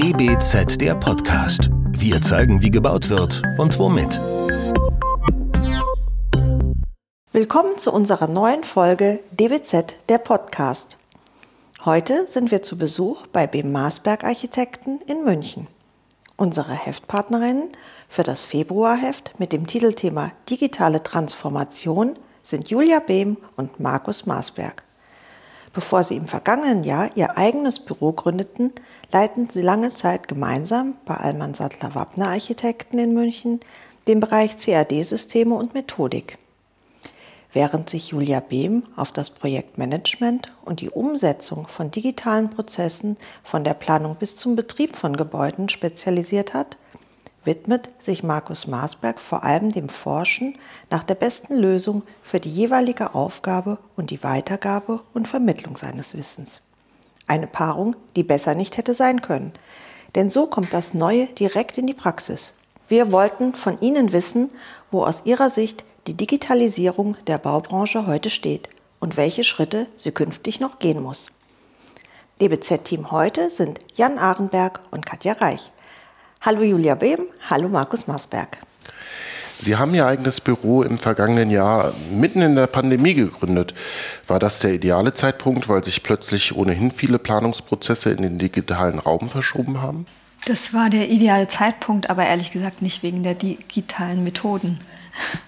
DBZ der Podcast. Wir zeigen, wie gebaut wird und womit. Willkommen zu unserer neuen Folge DBZ der Podcast. Heute sind wir zu Besuch bei BEM Marsberg Architekten in München. Unsere Heftpartnerinnen für das Februarheft mit dem Titelthema Digitale Transformation sind Julia Behm und Markus Marsberg. Bevor sie im vergangenen Jahr ihr eigenes Büro gründeten, leiteten sie lange Zeit gemeinsam bei Allmann Sattler Wappner Architekten in München den Bereich CAD-Systeme und Methodik. Während sich Julia Behm auf das Projektmanagement und die Umsetzung von digitalen Prozessen von der Planung bis zum Betrieb von Gebäuden spezialisiert hat, widmet sich Markus Marsberg vor allem dem Forschen nach der besten Lösung für die jeweilige Aufgabe und die Weitergabe und Vermittlung seines Wissens. Eine Paarung, die besser nicht hätte sein können. Denn so kommt das Neue direkt in die Praxis. Wir wollten von Ihnen wissen, wo aus Ihrer Sicht die Digitalisierung der Baubranche heute steht und welche Schritte sie künftig noch gehen muss. DBZ-Team heute sind Jan Ahrenberg und Katja Reich. Hallo Julia Behm, hallo Markus Marsberg. Sie haben Ihr eigenes Büro im vergangenen Jahr mitten in der Pandemie gegründet. War das der ideale Zeitpunkt, weil sich plötzlich ohnehin viele Planungsprozesse in den digitalen Raum verschoben haben? Das war der ideale Zeitpunkt, aber ehrlich gesagt nicht wegen der digitalen Methoden,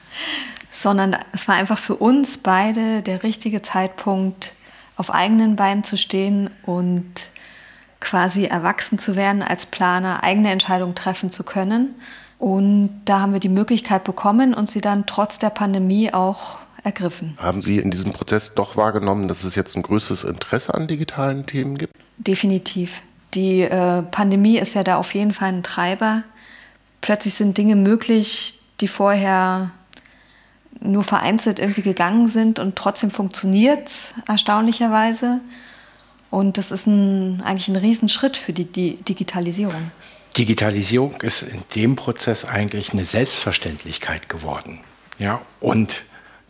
sondern es war einfach für uns beide der richtige Zeitpunkt, auf eigenen Beinen zu stehen und quasi erwachsen zu werden als Planer, eigene Entscheidungen treffen zu können. Und da haben wir die Möglichkeit bekommen und sie dann trotz der Pandemie auch ergriffen. Haben Sie in diesem Prozess doch wahrgenommen, dass es jetzt ein größeres Interesse an digitalen Themen gibt? Definitiv. Die äh, Pandemie ist ja da auf jeden Fall ein Treiber. Plötzlich sind Dinge möglich, die vorher nur vereinzelt irgendwie gegangen sind und trotzdem funktioniert es erstaunlicherweise. Und das ist ein, eigentlich ein Riesenschritt für die, die Digitalisierung. Digitalisierung ist in dem Prozess eigentlich eine Selbstverständlichkeit geworden. Ja, und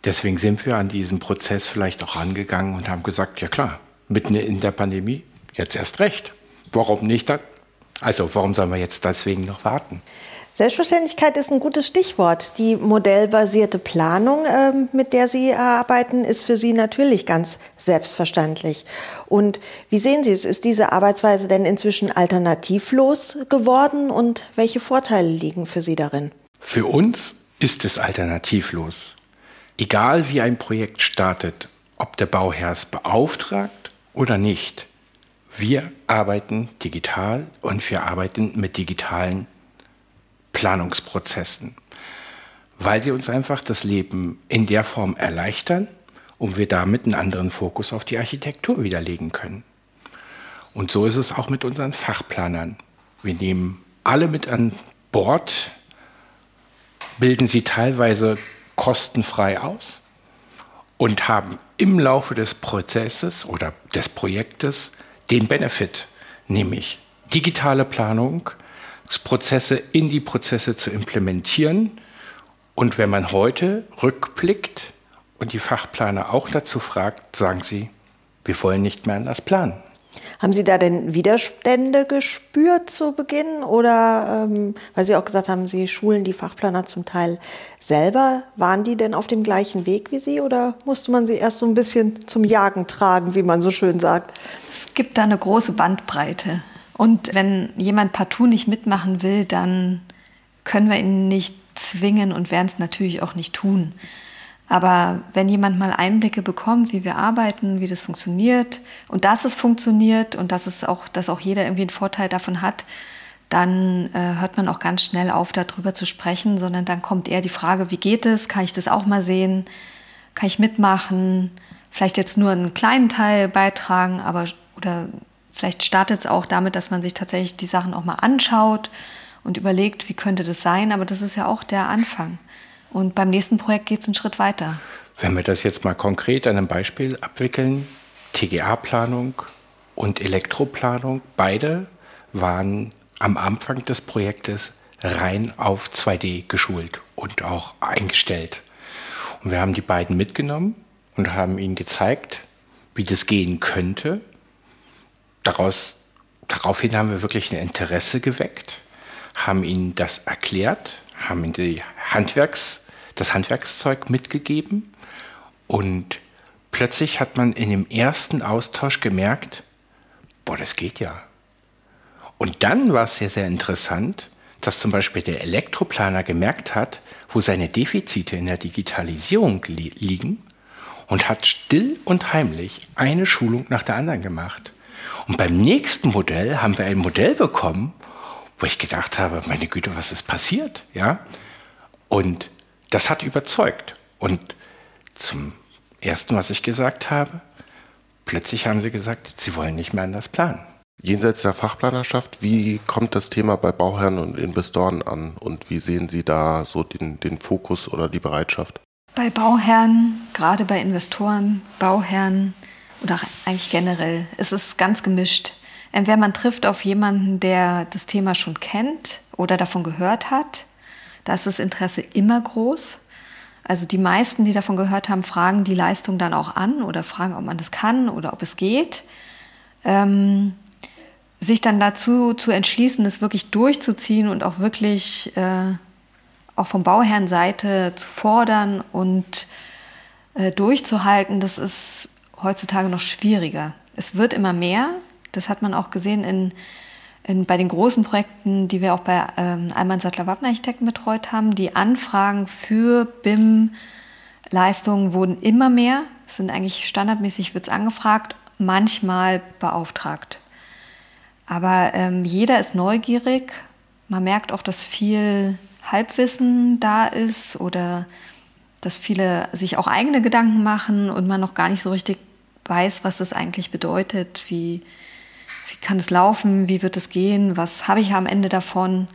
deswegen sind wir an diesem Prozess vielleicht auch angegangen und haben gesagt, ja klar, mitten in der Pandemie, jetzt erst recht. Warum nicht dann? Also warum sollen wir jetzt deswegen noch warten? Selbstverständlichkeit ist ein gutes Stichwort. Die modellbasierte Planung, ähm, mit der Sie arbeiten, ist für Sie natürlich ganz selbstverständlich. Und wie sehen Sie es? Ist diese Arbeitsweise denn inzwischen alternativlos geworden und welche Vorteile liegen für Sie darin? Für uns ist es alternativlos. Egal wie ein Projekt startet, ob der Bauherr es beauftragt oder nicht, wir arbeiten digital und wir arbeiten mit digitalen Planungsprozessen, weil sie uns einfach das Leben in der Form erleichtern und wir damit einen anderen Fokus auf die Architektur widerlegen können. Und so ist es auch mit unseren Fachplanern. Wir nehmen alle mit an Bord, bilden sie teilweise kostenfrei aus und haben im Laufe des Prozesses oder des Projektes den Benefit, nämlich digitale Planung, Prozesse in die Prozesse zu implementieren. Und wenn man heute rückblickt und die Fachplaner auch dazu fragt, sagen sie, wir wollen nicht mehr anders planen. Haben Sie da denn Widerstände gespürt zu Beginn? Oder, ähm, weil Sie auch gesagt haben, Sie schulen die Fachplaner zum Teil selber. Waren die denn auf dem gleichen Weg wie Sie oder musste man sie erst so ein bisschen zum Jagen tragen, wie man so schön sagt? Es gibt da eine große Bandbreite. Und wenn jemand partout nicht mitmachen will, dann können wir ihn nicht zwingen und werden es natürlich auch nicht tun. Aber wenn jemand mal Einblicke bekommt, wie wir arbeiten, wie das funktioniert und dass es funktioniert und dass es auch, dass auch jeder irgendwie einen Vorteil davon hat, dann äh, hört man auch ganz schnell auf, darüber zu sprechen, sondern dann kommt eher die Frage, wie geht es? Kann ich das auch mal sehen? Kann ich mitmachen? Vielleicht jetzt nur einen kleinen Teil beitragen, aber oder Vielleicht startet es auch damit, dass man sich tatsächlich die Sachen auch mal anschaut und überlegt, wie könnte das sein. Aber das ist ja auch der Anfang. Und beim nächsten Projekt geht es einen Schritt weiter. Wenn wir das jetzt mal konkret an einem Beispiel abwickeln, TGA-Planung und Elektroplanung, beide waren am Anfang des Projektes rein auf 2D geschult und auch eingestellt. Und wir haben die beiden mitgenommen und haben ihnen gezeigt, wie das gehen könnte daraus daraufhin haben wir wirklich ein Interesse geweckt, haben ihnen das erklärt, haben ihnen die Handwerks, das Handwerkszeug mitgegeben und plötzlich hat man in dem ersten Austausch gemerkt, boah, das geht ja. Und dann war es sehr, sehr interessant, dass zum Beispiel der Elektroplaner gemerkt hat, wo seine Defizite in der Digitalisierung li liegen und hat still und heimlich eine Schulung nach der anderen gemacht. Und beim nächsten Modell haben wir ein Modell bekommen, wo ich gedacht habe, meine Güte, was ist passiert? Ja? Und das hat überzeugt. Und zum ersten, was ich gesagt habe, plötzlich haben sie gesagt, sie wollen nicht mehr anders planen. Jenseits der Fachplanerschaft, wie kommt das Thema bei Bauherren und Investoren an und wie sehen Sie da so den, den Fokus oder die Bereitschaft? Bei Bauherren, gerade bei Investoren, Bauherren oder eigentlich generell, ist es ganz gemischt. Entweder man trifft auf jemanden, der das Thema schon kennt oder davon gehört hat. Da ist das Interesse immer groß. Also die meisten, die davon gehört haben, fragen die Leistung dann auch an oder fragen, ob man das kann oder ob es geht. Ähm, sich dann dazu zu entschließen, das wirklich durchzuziehen und auch wirklich äh, auch von Bauherrenseite zu fordern und äh, durchzuhalten, das ist heutzutage noch schwieriger. Es wird immer mehr. Das hat man auch gesehen in, in, bei den großen Projekten, die wir auch bei ähm, Alman Sattler Waffenarchitekten betreut haben. Die Anfragen für BIM-Leistungen wurden immer mehr. Es sind eigentlich standardmäßig wird's angefragt, manchmal beauftragt. Aber ähm, jeder ist neugierig. Man merkt auch, dass viel Halbwissen da ist oder dass viele sich auch eigene Gedanken machen und man noch gar nicht so richtig weiß, was das eigentlich bedeutet, wie, wie kann es laufen, wie wird es gehen, was habe ich am Ende davon.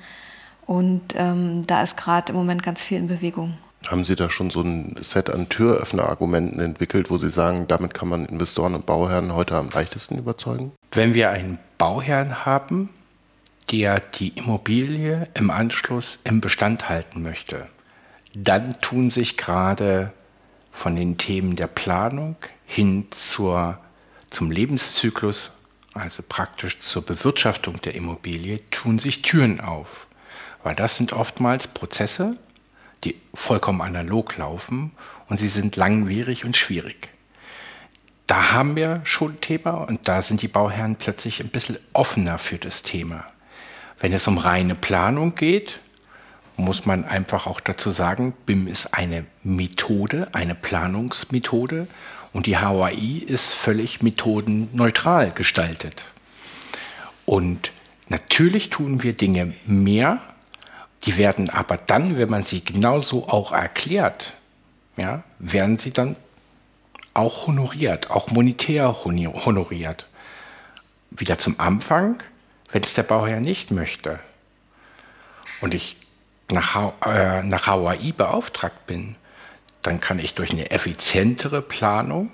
Und ähm, da ist gerade im Moment ganz viel in Bewegung. Haben Sie da schon so ein Set an Türöffnerargumenten entwickelt, wo Sie sagen, damit kann man Investoren und Bauherren heute am leichtesten überzeugen? Wenn wir einen Bauherrn haben, der die Immobilie im Anschluss im Bestand halten möchte, dann tun sich gerade von den Themen der Planung hin zur, zum Lebenszyklus, also praktisch zur Bewirtschaftung der Immobilie, tun sich Türen auf. Weil das sind oftmals Prozesse, die vollkommen analog laufen und sie sind langwierig und schwierig da haben wir schon ein Thema und da sind die Bauherren plötzlich ein bisschen offener für das Thema. Wenn es um reine Planung geht, muss man einfach auch dazu sagen, BIM ist eine Methode, eine Planungsmethode und die HOI ist völlig methodenneutral gestaltet. Und natürlich tun wir Dinge mehr, die werden aber dann, wenn man sie genauso auch erklärt, ja, werden sie dann auch honoriert, auch monetär honoriert. Wieder zum Anfang, wenn es der Bauherr nicht möchte und ich nach, äh, nach HAI beauftragt bin, dann kann ich durch eine effizientere Planung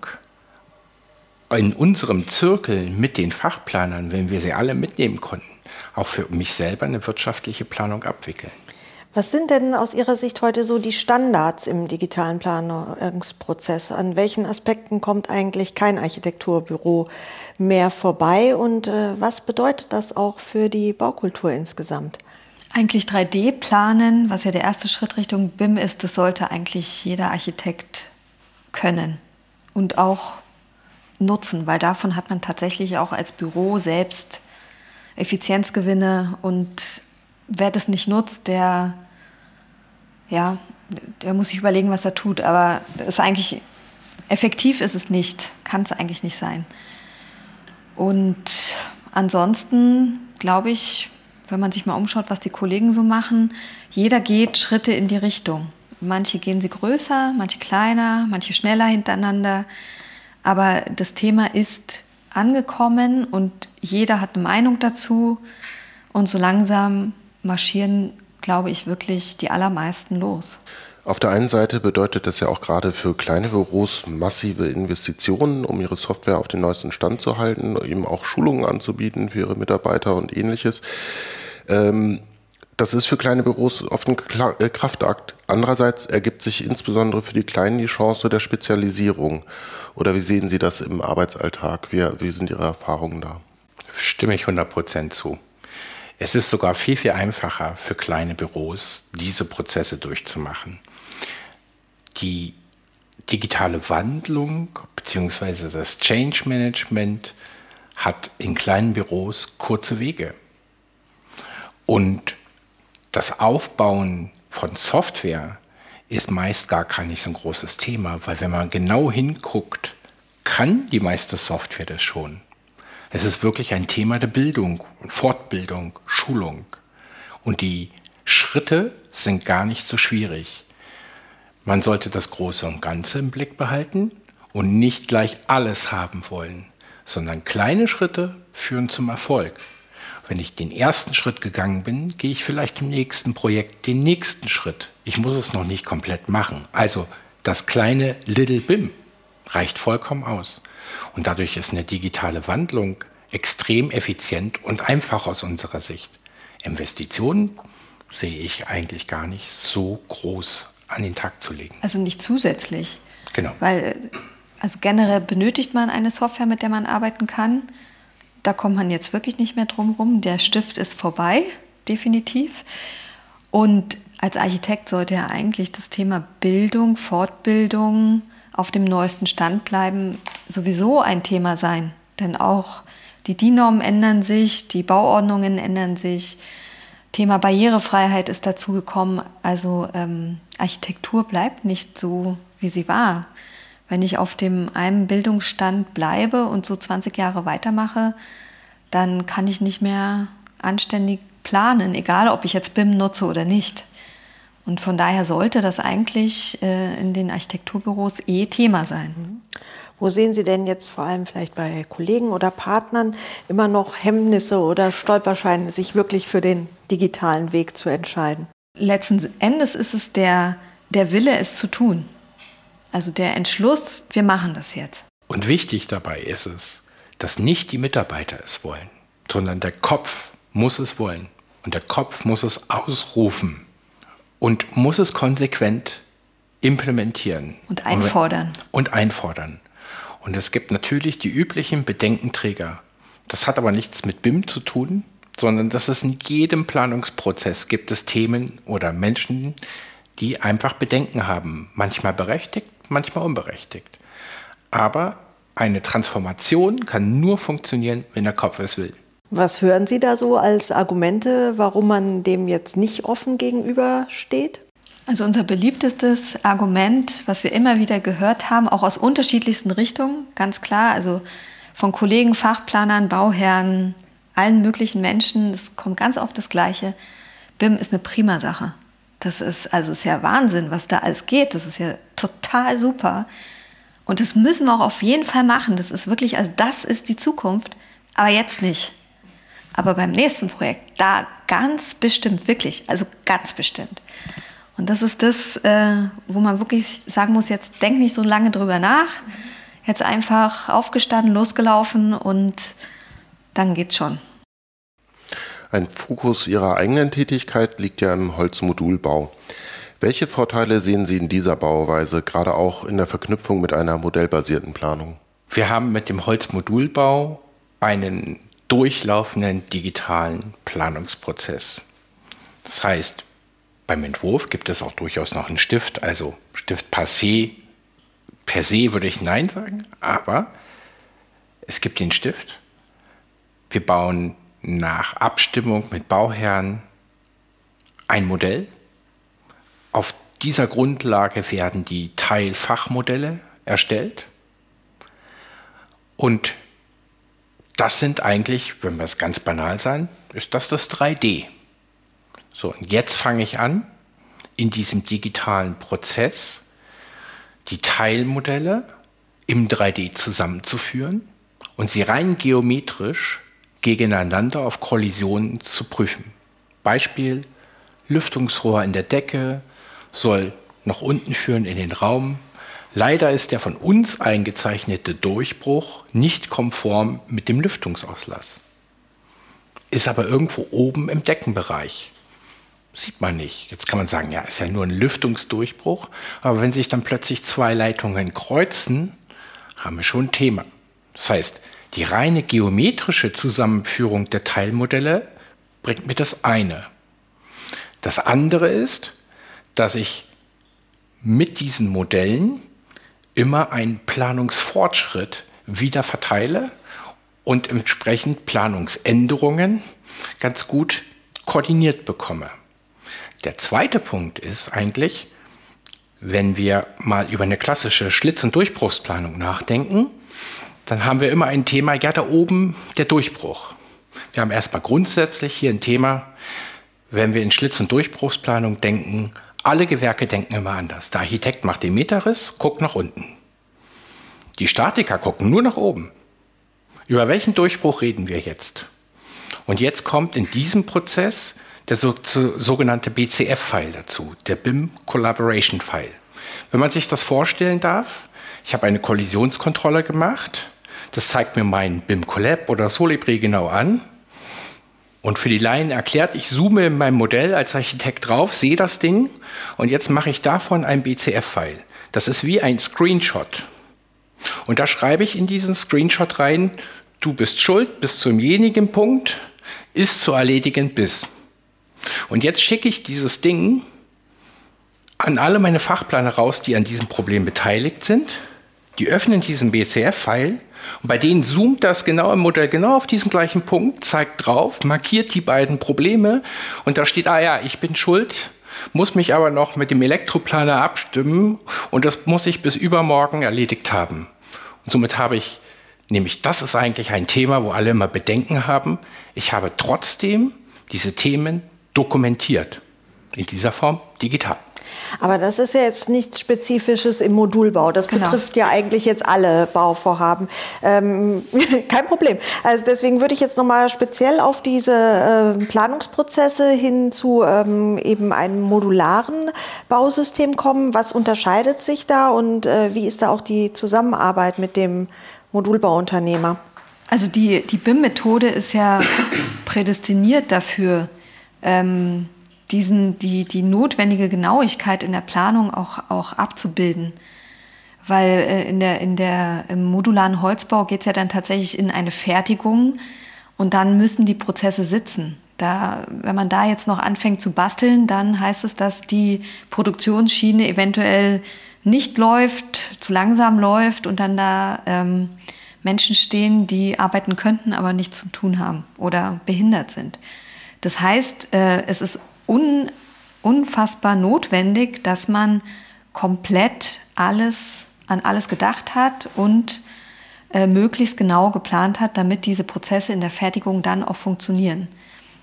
in unserem Zirkel mit den Fachplanern, wenn wir sie alle mitnehmen konnten, auch für mich selber eine wirtschaftliche Planung abwickeln. Was sind denn aus Ihrer Sicht heute so die Standards im digitalen Planungsprozess? An welchen Aspekten kommt eigentlich kein Architekturbüro mehr vorbei und äh, was bedeutet das auch für die Baukultur insgesamt? Eigentlich 3D planen, was ja der erste Schritt Richtung BIM ist, das sollte eigentlich jeder Architekt können und auch nutzen, weil davon hat man tatsächlich auch als Büro selbst Effizienzgewinne und wer das nicht nutzt, der, ja, der muss sich überlegen, was er tut. Aber ist eigentlich, effektiv ist es nicht, kann es eigentlich nicht sein. Und ansonsten glaube ich, wenn man sich mal umschaut, was die Kollegen so machen, jeder geht Schritte in die Richtung. Manche gehen sie größer, manche kleiner, manche schneller hintereinander. Aber das Thema ist angekommen und jeder hat eine Meinung dazu. Und so langsam marschieren, glaube ich, wirklich die allermeisten los. Auf der einen Seite bedeutet das ja auch gerade für kleine Büros massive Investitionen, um ihre Software auf den neuesten Stand zu halten, eben auch Schulungen anzubieten für ihre Mitarbeiter und ähnliches. Ähm, das ist für kleine Büros oft ein äh, Kraftakt. Andererseits ergibt sich insbesondere für die Kleinen die Chance der Spezialisierung. Oder wie sehen Sie das im Arbeitsalltag? Wie, wie sind Ihre Erfahrungen da? stimme ich 100% zu. Es ist sogar viel, viel einfacher für kleine Büros, diese Prozesse durchzumachen. Die digitale Wandlung bzw. das Change Management hat in kleinen Büros kurze Wege. Und das Aufbauen von Software ist meist gar kein nicht so ein großes Thema, weil wenn man genau hinguckt, kann die meiste Software das schon. Es ist wirklich ein Thema der Bildung und Fortbildung, Schulung. Und die Schritte sind gar nicht so schwierig. Man sollte das Große und Ganze im Blick behalten und nicht gleich alles haben wollen, sondern kleine Schritte führen zum Erfolg. Wenn ich den ersten Schritt gegangen bin, gehe ich vielleicht im nächsten Projekt den nächsten Schritt. Ich muss es noch nicht komplett machen. Also das kleine Little BIM reicht vollkommen aus. Und dadurch ist eine digitale Wandlung extrem effizient und einfach aus unserer Sicht. Investitionen sehe ich eigentlich gar nicht so groß an den Tag zu legen. Also nicht zusätzlich. Genau. Weil, also generell benötigt man eine Software, mit der man arbeiten kann. Da kommt man jetzt wirklich nicht mehr drum rum. Der Stift ist vorbei, definitiv. Und als Architekt sollte ja eigentlich das Thema Bildung, Fortbildung, auf dem neuesten Stand bleiben, sowieso ein Thema sein. Denn auch die DIN-Normen ändern sich, die Bauordnungen ändern sich. Thema Barrierefreiheit ist dazugekommen. Also ähm, Architektur bleibt nicht so, wie sie war. Wenn ich auf dem einen Bildungsstand bleibe und so 20 Jahre weitermache, dann kann ich nicht mehr anständig planen, egal ob ich jetzt BIM nutze oder nicht. Und von daher sollte das eigentlich äh, in den Architekturbüros eh Thema sein. Mhm. Wo sehen Sie denn jetzt vor allem vielleicht bei Kollegen oder Partnern immer noch Hemmnisse oder Stolperscheine, sich wirklich für den digitalen Weg zu entscheiden? Letzten Endes ist es der, der Wille, es zu tun. Also der Entschluss, wir machen das jetzt. Und wichtig dabei ist es, dass nicht die Mitarbeiter es wollen, sondern der Kopf muss es wollen. Und der Kopf muss es ausrufen und muss es konsequent implementieren. Und einfordern. Und einfordern. Und es gibt natürlich die üblichen Bedenkenträger. Das hat aber nichts mit BIM zu tun, sondern dass es in jedem Planungsprozess gibt es Themen oder Menschen, die einfach Bedenken haben. Manchmal berechtigt, manchmal unberechtigt. Aber eine Transformation kann nur funktionieren, wenn der Kopf es will. Was hören Sie da so als Argumente, warum man dem jetzt nicht offen gegenübersteht? Also unser beliebtestes Argument, was wir immer wieder gehört haben, auch aus unterschiedlichsten Richtungen, ganz klar, also von Kollegen, Fachplanern, Bauherren, allen möglichen Menschen, es kommt ganz oft das Gleiche. BIM ist eine prima Sache. Das ist also ist ja Wahnsinn, was da alles geht. Das ist ja total super. Und das müssen wir auch auf jeden Fall machen. Das ist wirklich, also das ist die Zukunft, aber jetzt nicht. Aber beim nächsten Projekt, da ganz bestimmt, wirklich, also ganz bestimmt. Und das ist das, äh, wo man wirklich sagen muss, jetzt denk nicht so lange drüber nach. Jetzt einfach aufgestanden, losgelaufen und dann geht's schon. Ein Fokus Ihrer eigenen Tätigkeit liegt ja im Holzmodulbau. Welche Vorteile sehen Sie in dieser Bauweise, gerade auch in der Verknüpfung mit einer modellbasierten Planung? Wir haben mit dem Holzmodulbau einen durchlaufenden digitalen Planungsprozess. Das heißt, beim Entwurf gibt es auch durchaus noch einen Stift, also Stift per se, per se würde ich Nein sagen, aber es gibt den Stift. Wir bauen nach Abstimmung mit Bauherren ein Modell. Auf dieser Grundlage werden die Teilfachmodelle erstellt. Und das sind eigentlich, wenn wir es ganz banal sein, ist das das 3D. So, und jetzt fange ich an, in diesem digitalen Prozess die Teilmodelle im 3D zusammenzuführen und sie rein geometrisch gegeneinander auf Kollisionen zu prüfen. Beispiel, Lüftungsrohr in der Decke soll nach unten führen in den Raum, Leider ist der von uns eingezeichnete Durchbruch nicht konform mit dem Lüftungsauslass. Ist aber irgendwo oben im Deckenbereich. Sieht man nicht. Jetzt kann man sagen, ja, ist ja nur ein Lüftungsdurchbruch. Aber wenn sich dann plötzlich zwei Leitungen kreuzen, haben wir schon ein Thema. Das heißt, Die reine geometrische Zusammenführung der Teilmodelle bringt mir das eine. Das andere ist, dass ich mit diesen Modellen immer einen Planungsfortschritt wieder verteile und entsprechend Planungsänderungen ganz gut koordiniert bekomme. Der zweite Punkt ist eigentlich, wenn wir mal über eine klassische Schlitz- und Durchbruchsplanung nachdenken, dann haben wir immer ein Thema, ja, da oben der Durchbruch. Wir haben erstmal grundsätzlich hier ein Thema, wenn wir in Schlitz- und Durchbruchsplanung denken, alle Gewerke denken immer anders. Der Architekt macht den Meterriss, guckt nach unten. Die Statiker gucken nur nach oben. Über welchen Durchbruch reden wir jetzt? Und jetzt kommt in diesem Prozess der so, sogenannte BCF-File dazu, der BIM Collaboration File. Wenn man sich das vorstellen darf, ich habe eine Kollisionskontrolle gemacht, das zeigt mir mein BIM Collab oder Solibri genau an. Und für die Laien erklärt, ich zoome in meinem Modell als Architekt drauf, sehe das Ding und jetzt mache ich davon ein BCF-File. Das ist wie ein Screenshot. Und da schreibe ich in diesen Screenshot rein, du bist schuld bis zum jenigen Punkt, ist zu erledigen bis. Und jetzt schicke ich dieses Ding an alle meine Fachplaner raus, die an diesem Problem beteiligt sind. Die öffnen diesen BCF-File und bei denen zoomt das genau im Modell genau auf diesen gleichen Punkt, zeigt drauf, markiert die beiden Probleme und da steht, ah ja, ich bin schuld, muss mich aber noch mit dem Elektroplaner abstimmen und das muss ich bis übermorgen erledigt haben. Und somit habe ich, nämlich das ist eigentlich ein Thema, wo alle immer Bedenken haben, ich habe trotzdem diese Themen dokumentiert. In dieser Form digital. Aber das ist ja jetzt nichts Spezifisches im Modulbau. Das genau. betrifft ja eigentlich jetzt alle Bauvorhaben. Ähm, kein Problem. Also deswegen würde ich jetzt nochmal speziell auf diese äh, Planungsprozesse hin zu ähm, eben einem modularen Bausystem kommen. Was unterscheidet sich da und äh, wie ist da auch die Zusammenarbeit mit dem Modulbauunternehmer? Also die, die BIM-Methode ist ja prädestiniert dafür, ähm, diesen, die, die notwendige Genauigkeit in der Planung auch, auch abzubilden. Weil äh, in der, in der, im modularen Holzbau geht es ja dann tatsächlich in eine Fertigung und dann müssen die Prozesse sitzen. Da, wenn man da jetzt noch anfängt zu basteln, dann heißt es, dass die Produktionsschiene eventuell nicht läuft, zu langsam läuft und dann da ähm, Menschen stehen, die arbeiten könnten, aber nichts zu tun haben oder behindert sind. Das heißt, äh, es ist un, unfassbar notwendig, dass man komplett alles an alles gedacht hat und äh, möglichst genau geplant hat, damit diese Prozesse in der Fertigung dann auch funktionieren.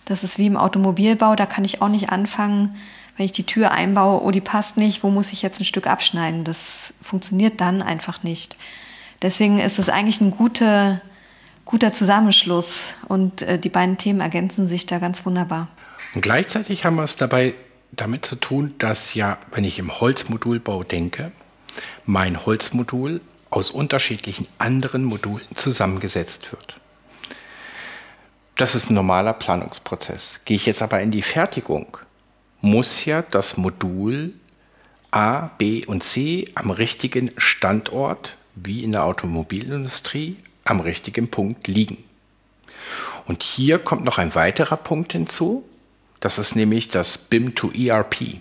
Das ist wie im Automobilbau, da kann ich auch nicht anfangen, wenn ich die Tür einbaue, oh, die passt nicht, wo muss ich jetzt ein Stück abschneiden? Das funktioniert dann einfach nicht. Deswegen ist es eigentlich ein guter, guter Zusammenschluss und äh, die beiden Themen ergänzen sich da ganz wunderbar. Und gleichzeitig haben wir es dabei damit zu tun, dass ja, wenn ich im Holzmodulbau denke, mein Holzmodul aus unterschiedlichen anderen Modulen zusammengesetzt wird. Das ist ein normaler Planungsprozess. Gehe ich jetzt aber in die Fertigung, muss ja das Modul A, B und C am richtigen Standort, wie in der Automobilindustrie, am richtigen Punkt liegen. Und hier kommt noch ein weiterer Punkt hinzu, das ist nämlich das BIM to ERP,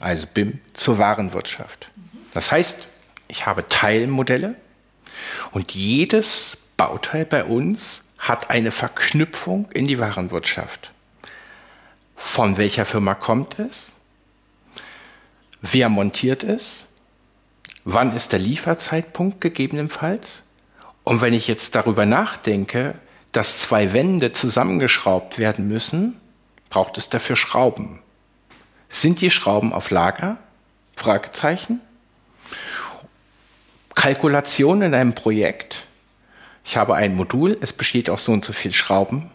also BIM zur Warenwirtschaft. Das heißt, ich habe Teilmodelle und jedes Bauteil bei uns hat eine Verknüpfung in die Warenwirtschaft. Von welcher Firma kommt es? Wer montiert es? Wann ist der Lieferzeitpunkt gegebenenfalls? Und wenn ich jetzt darüber nachdenke, dass zwei Wände zusammengeschraubt werden müssen, Braucht es dafür Schrauben? Sind die Schrauben auf Lager? Fragezeichen. Kalkulation in einem Projekt. Ich habe ein Modul, es besteht aus so und so viel Schrauben.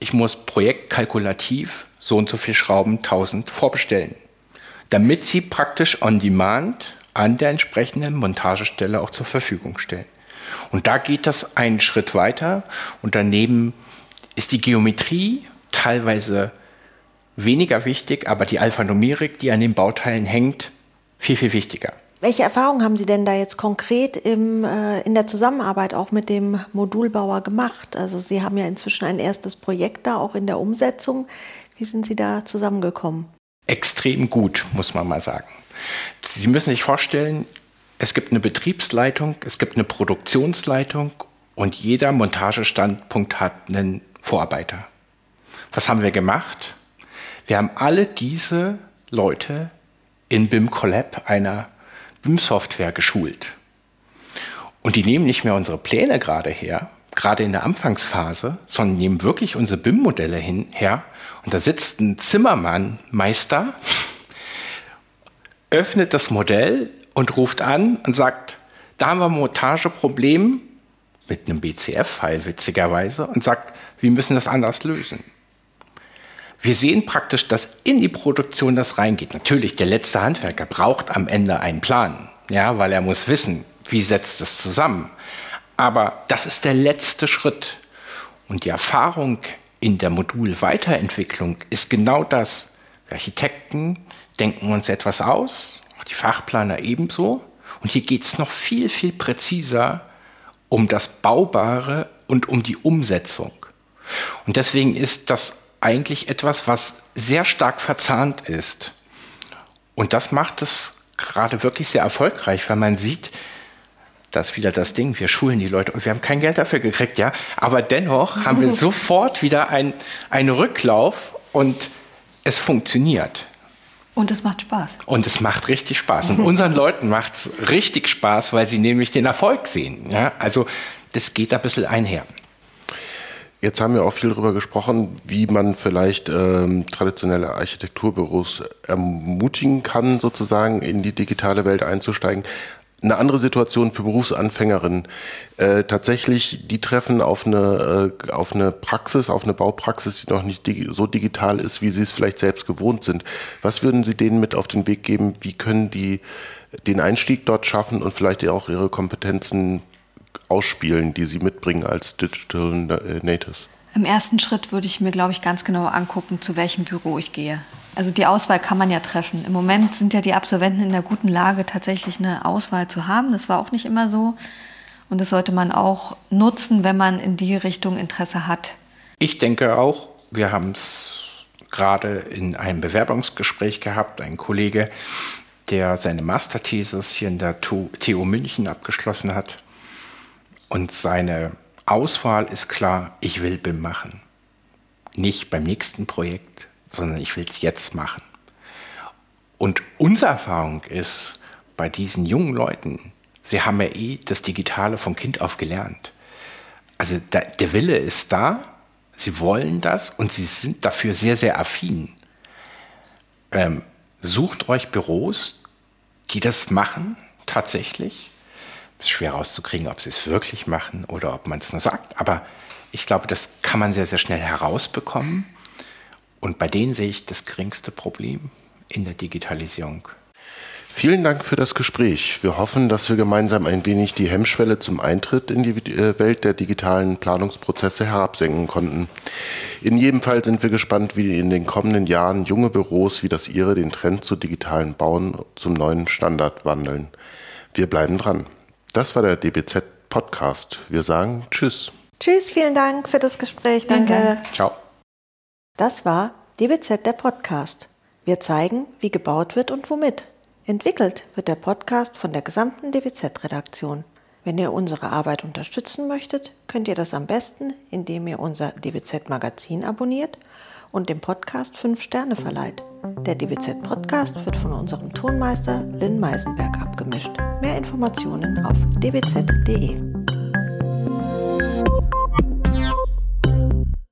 Ich muss projektkalkulativ so und so viel Schrauben 1000 vorbestellen, damit sie praktisch on demand an der entsprechenden Montagestelle auch zur Verfügung stellen. Und da geht das einen Schritt weiter und daneben ist die Geometrie teilweise weniger wichtig, aber die Alphanumerik, die an den Bauteilen hängt, viel, viel wichtiger. Welche Erfahrungen haben Sie denn da jetzt konkret im, äh, in der Zusammenarbeit auch mit dem Modulbauer gemacht? Also Sie haben ja inzwischen ein erstes Projekt da, auch in der Umsetzung. Wie sind Sie da zusammengekommen? Extrem gut, muss man mal sagen. Sie müssen sich vorstellen, es gibt eine Betriebsleitung, es gibt eine Produktionsleitung und jeder Montagestandpunkt hat einen Vorarbeiter. Was haben wir gemacht? Wir haben alle diese Leute in BIM Collab, einer BIM-Software, geschult. Und die nehmen nicht mehr unsere Pläne gerade her, gerade in der Anfangsphase, sondern nehmen wirklich unsere BIM-Modelle her. Und da sitzt ein Zimmermann-Meister, öffnet das Modell und ruft an und sagt, da haben wir ein Montageproblem mit einem BCF-File witzigerweise und sagt, wir müssen das anders lösen. Wir sehen praktisch, dass in die Produktion das reingeht. Natürlich, der letzte Handwerker braucht am Ende einen Plan, ja, weil er muss wissen, wie setzt es zusammen. Aber das ist der letzte Schritt. Und die Erfahrung in der Modulweiterentwicklung ist genau das. Wir Architekten denken uns etwas aus, die Fachplaner ebenso. Und hier geht es noch viel, viel präziser um das Baubare und um die Umsetzung. Und deswegen ist das eigentlich etwas, was sehr stark verzahnt ist. Und das macht es gerade wirklich sehr erfolgreich, weil man sieht, das wieder das Ding, wir schulen die Leute und wir haben kein Geld dafür gekriegt, ja. Aber dennoch haben wir sofort wieder ein, einen Rücklauf und es funktioniert. Und es macht Spaß. Und es macht richtig Spaß. Und unseren Leuten macht es richtig Spaß, weil sie nämlich den Erfolg sehen. Ja? Also das geht ein bisschen einher. Jetzt haben wir auch viel darüber gesprochen, wie man vielleicht ähm, traditionelle Architekturbüros ermutigen kann, sozusagen in die digitale Welt einzusteigen. Eine andere Situation für Berufsanfängerinnen. Äh, tatsächlich, die treffen auf eine, äh, auf eine Praxis, auf eine Baupraxis, die noch nicht dig so digital ist, wie sie es vielleicht selbst gewohnt sind. Was würden Sie denen mit auf den Weg geben? Wie können die den Einstieg dort schaffen und vielleicht auch ihre Kompetenzen ausspielen, die Sie mitbringen als Digital Natives? Im ersten Schritt würde ich mir, glaube ich, ganz genau angucken, zu welchem Büro ich gehe. Also die Auswahl kann man ja treffen. Im Moment sind ja die Absolventen in der guten Lage, tatsächlich eine Auswahl zu haben. Das war auch nicht immer so. Und das sollte man auch nutzen, wenn man in die Richtung Interesse hat. Ich denke auch, wir haben es gerade in einem Bewerbungsgespräch gehabt, ein Kollege, der seine Masterthesis hier in der TU München abgeschlossen hat und seine Auswahl ist klar, ich will BIM machen. Nicht beim nächsten Projekt, sondern ich will es jetzt machen. Und unsere Erfahrung ist bei diesen jungen Leuten, sie haben ja eh das Digitale vom Kind auf gelernt. Also da, der Wille ist da, sie wollen das und sie sind dafür sehr, sehr affin. Ähm, sucht euch Büros, die das machen tatsächlich ist schwer rauszukriegen, ob sie es wirklich machen oder ob man es nur sagt. Aber ich glaube, das kann man sehr, sehr schnell herausbekommen. Und bei denen sehe ich das geringste Problem in der Digitalisierung. Vielen Dank für das Gespräch. Wir hoffen, dass wir gemeinsam ein wenig die Hemmschwelle zum Eintritt in die äh, Welt der digitalen Planungsprozesse herabsenken konnten. In jedem Fall sind wir gespannt, wie in den kommenden Jahren junge Büros wie das Ihre den Trend zu digitalen Bauen zum neuen Standard wandeln. Wir bleiben dran. Das war der DBZ Podcast. Wir sagen Tschüss. Tschüss, vielen Dank für das Gespräch. Danke. Danke. Ciao. Das war DBZ der Podcast. Wir zeigen, wie gebaut wird und womit. Entwickelt wird der Podcast von der gesamten DBZ-Redaktion. Wenn ihr unsere Arbeit unterstützen möchtet, könnt ihr das am besten, indem ihr unser DBZ-Magazin abonniert und dem Podcast 5 Sterne verleiht. Der DBZ-Podcast wird von unserem Tonmeister Lynn Meisenberg abgemischt. Mehr Informationen auf dbz.de.